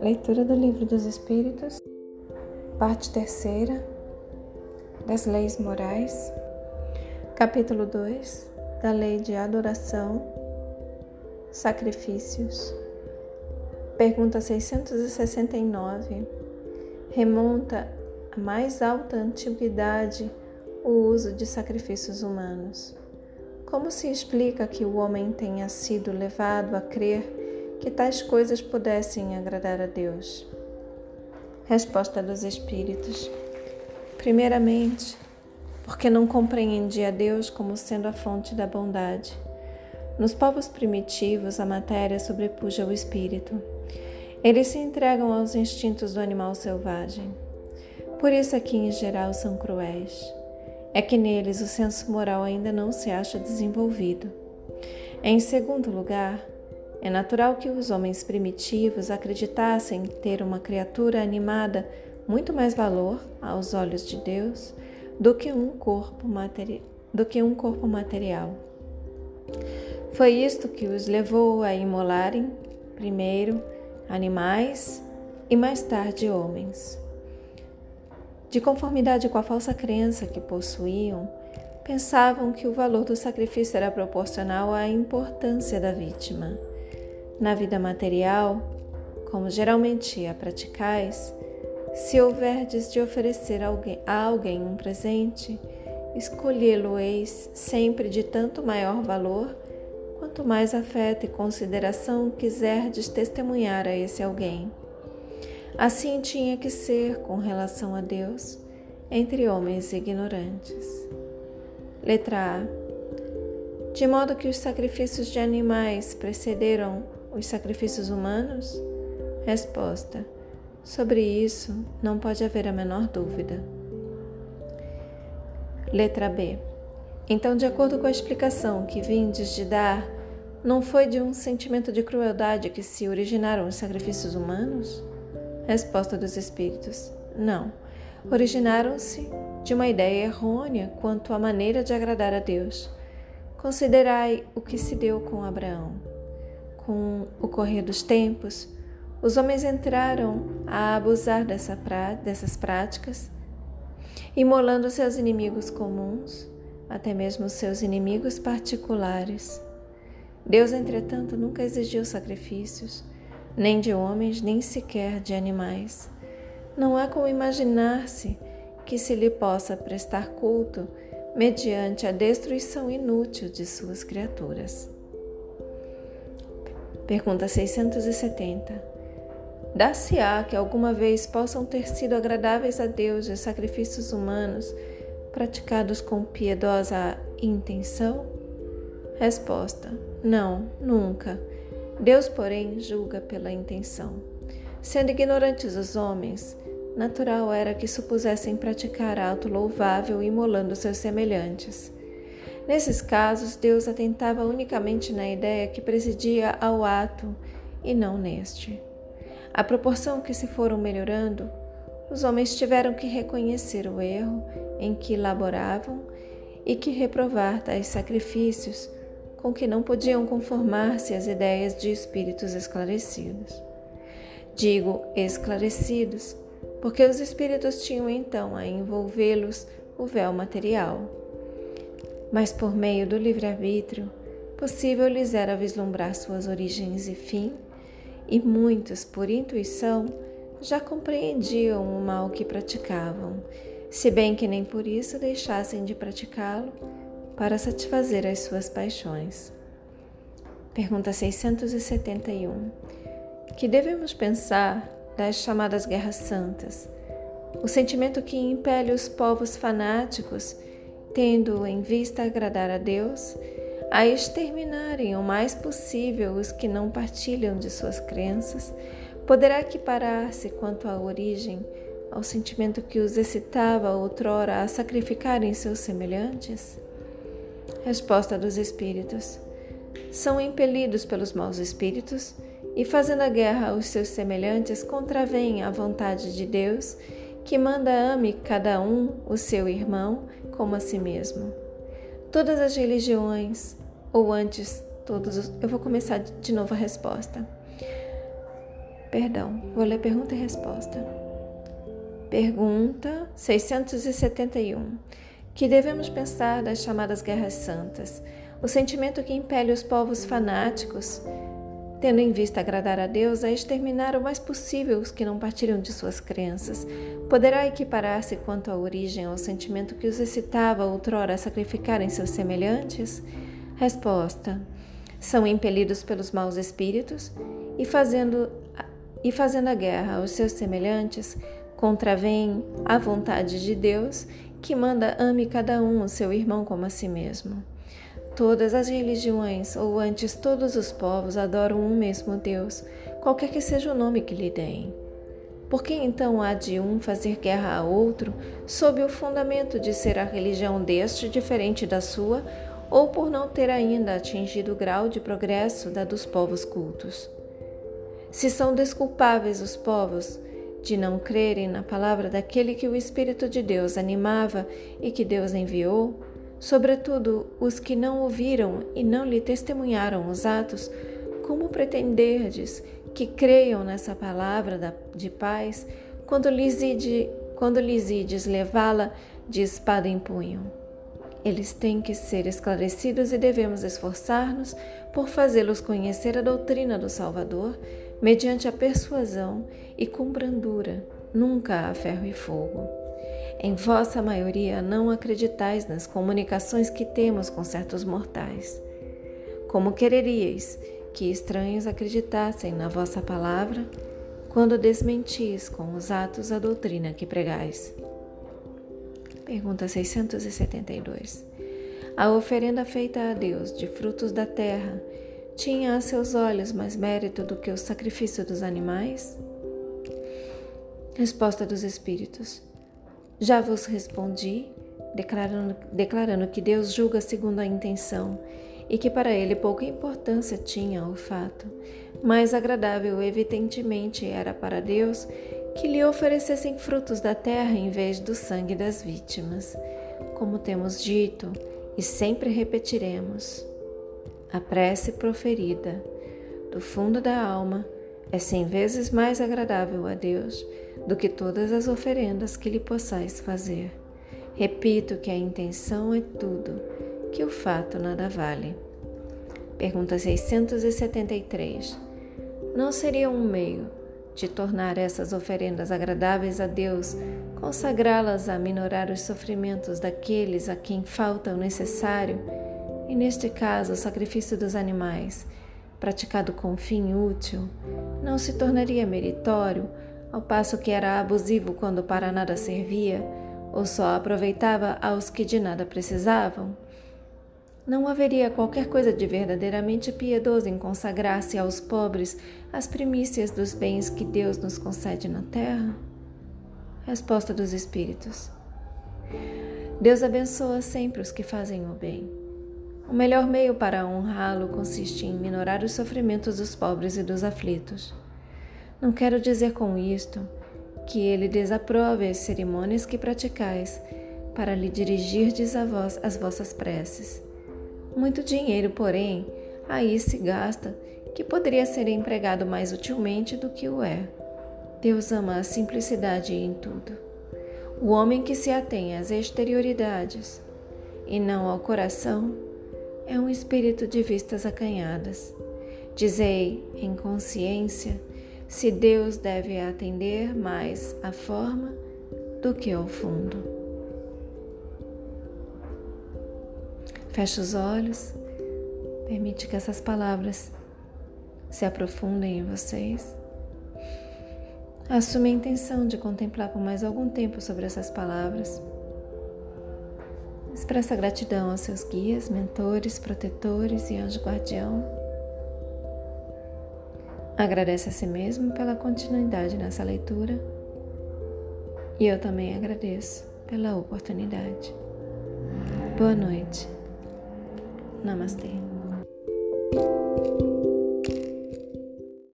Leitura do Livro dos Espíritos, parte terceira, das Leis Morais, capítulo 2, da Lei de Adoração, Sacrifícios. Pergunta 669. Remonta à mais alta antiguidade o uso de sacrifícios humanos. Como se explica que o homem tenha sido levado a crer que tais coisas pudessem agradar a Deus? Resposta dos Espíritos. Primeiramente, porque não compreendia Deus como sendo a fonte da bondade. Nos povos primitivos, a matéria sobrepuja o espírito. Eles se entregam aos instintos do animal selvagem. Por isso é que, em geral, são cruéis. É que neles o senso moral ainda não se acha desenvolvido. Em segundo lugar, é natural que os homens primitivos acreditassem ter uma criatura animada muito mais valor aos olhos de Deus do que um corpo, materi do que um corpo material. Foi isto que os levou a imolarem, primeiro, animais e mais tarde homens. De conformidade com a falsa crença que possuíam, pensavam que o valor do sacrifício era proporcional à importância da vítima. Na vida material, como geralmente a praticais, se houverdes de oferecer a alguém um presente, escolhê-lo-eis sempre de tanto maior valor, quanto mais afeto e consideração quiserdes testemunhar a esse alguém. Assim tinha que ser com relação a Deus entre homens ignorantes. Letra A. De modo que os sacrifícios de animais precederam os sacrifícios humanos? Resposta: Sobre isso não pode haver a menor dúvida. Letra B. Então, de acordo com a explicação que vindes de dar, não foi de um sentimento de crueldade que se originaram os sacrifícios humanos? Resposta dos Espíritos: Não. Originaram-se de uma ideia errônea quanto à maneira de agradar a Deus. Considerai o que se deu com Abraão com o correr dos tempos, os homens entraram a abusar dessa dessas práticas, imolando seus inimigos comuns, até mesmo seus inimigos particulares. Deus, entretanto, nunca exigiu sacrifícios, nem de homens, nem sequer de animais. Não há como imaginar-se que se lhe possa prestar culto mediante a destruição inútil de suas criaturas. Pergunta 670. Dar-se-á que alguma vez possam ter sido agradáveis a Deus os sacrifícios humanos praticados com piedosa intenção? Resposta: Não, nunca. Deus, porém, julga pela intenção. Sendo ignorantes os homens, natural era que supusessem praticar ato louvável imolando seus semelhantes. Nesses casos, Deus atentava unicamente na ideia que presidia ao ato e não neste. À proporção que se foram melhorando, os homens tiveram que reconhecer o erro em que laboravam e que reprovar tais sacrifícios com que não podiam conformar-se às ideias de espíritos esclarecidos. Digo esclarecidos, porque os espíritos tinham então a envolvê-los o véu material mas por meio do livre-arbítrio, possível lhes era vislumbrar suas origens e fim, e muitos, por intuição, já compreendiam o mal que praticavam, se bem que nem por isso deixassem de praticá-lo para satisfazer as suas paixões. Pergunta 671. Que devemos pensar das chamadas guerras santas? O sentimento que impele os povos fanáticos tendo em vista agradar a Deus, a exterminarem o mais possível os que não partilham de suas crenças, poderá equiparar-se quanto à origem ao sentimento que os excitava outrora a sacrificarem seus semelhantes? Resposta dos Espíritos: São impelidos pelos maus espíritos e, fazendo a guerra aos seus semelhantes, contravêm a vontade de Deus que manda ame cada um o seu irmão como a si mesmo. Todas as religiões ou antes todos os... Eu vou começar de novo a resposta. Perdão, vou ler pergunta e resposta. Pergunta 671. Que devemos pensar das chamadas guerras santas? O sentimento que impele os povos fanáticos, tendo em vista agradar a Deus, a exterminar o mais possível os que não partilham de suas crenças, poderá equiparar-se quanto à origem ao sentimento que os excitava outrora a sacrificarem seus semelhantes? Resposta: São impelidos pelos maus espíritos e fazendo, e fazendo a guerra aos seus semelhantes, contravêm a vontade de Deus, que manda ame cada um o seu irmão como a si mesmo. Todas as religiões, ou antes todos os povos, adoram um mesmo Deus, qualquer que seja o nome que lhe deem. Por que então há de um fazer guerra a outro, sob o fundamento de ser a religião deste diferente da sua, ou por não ter ainda atingido o grau de progresso da dos povos cultos. Se são desculpáveis os povos de não crerem na palavra daquele que o Espírito de Deus animava e que Deus enviou, sobretudo os que não ouviram e não lhe testemunharam os atos, como pretenderdes que creiam nessa palavra de paz quando lhes, ides levá-la de espada em punho? Eles têm que ser esclarecidos e devemos esforçar-nos por fazê-los conhecer a doutrina do Salvador mediante a persuasão e com brandura, nunca a ferro e fogo. Em vossa maioria não acreditais nas comunicações que temos com certos mortais. Como quereríeis que estranhos acreditassem na vossa palavra quando desmentis com os atos a doutrina que pregais? Pergunta 672. A oferenda feita a Deus de frutos da terra tinha a seus olhos mais mérito do que o sacrifício dos animais? Resposta dos Espíritos. Já vos respondi, declarando, declarando que Deus julga segundo a intenção e que para ele pouca importância tinha o fato. Mais agradável, evidentemente, era para Deus que lhe oferecessem frutos da terra em vez do sangue das vítimas. Como temos dito e sempre repetiremos, a prece proferida do fundo da alma é cem vezes mais agradável a Deus do que todas as oferendas que lhe possais fazer. Repito que a intenção é tudo, que o fato nada vale. Pergunta 673. Não seria um meio de tornar essas oferendas agradáveis a Deus, consagrá-las a minorar os sofrimentos daqueles a quem falta o necessário, e neste caso o sacrifício dos animais, praticado com fim útil, não se tornaria meritório, ao passo que era abusivo quando para nada servia, ou só aproveitava aos que de nada precisavam? Não haveria qualquer coisa de verdadeiramente piedoso em consagrar-se aos pobres as primícias dos bens que Deus nos concede na terra? Resposta dos Espíritos: Deus abençoa sempre os que fazem o bem. O melhor meio para honrá-lo consiste em minorar os sofrimentos dos pobres e dos aflitos. Não quero dizer com isto que ele desaprove as cerimônias que praticais para lhe dirigirdes as vossas preces muito dinheiro, porém, aí se gasta que poderia ser empregado mais utilmente do que o é. Deus ama a simplicidade em tudo. O homem que se atém às exterioridades e não ao coração é um espírito de vistas acanhadas. Dizei em consciência se Deus deve atender mais à forma do que ao fundo. Feche os olhos, permite que essas palavras se aprofundem em vocês. Assume a intenção de contemplar por mais algum tempo sobre essas palavras. Expressa gratidão aos seus guias, mentores, protetores e anjo guardião. Agradece a si mesmo pela continuidade nessa leitura e eu também agradeço pela oportunidade. Boa noite. Namaste.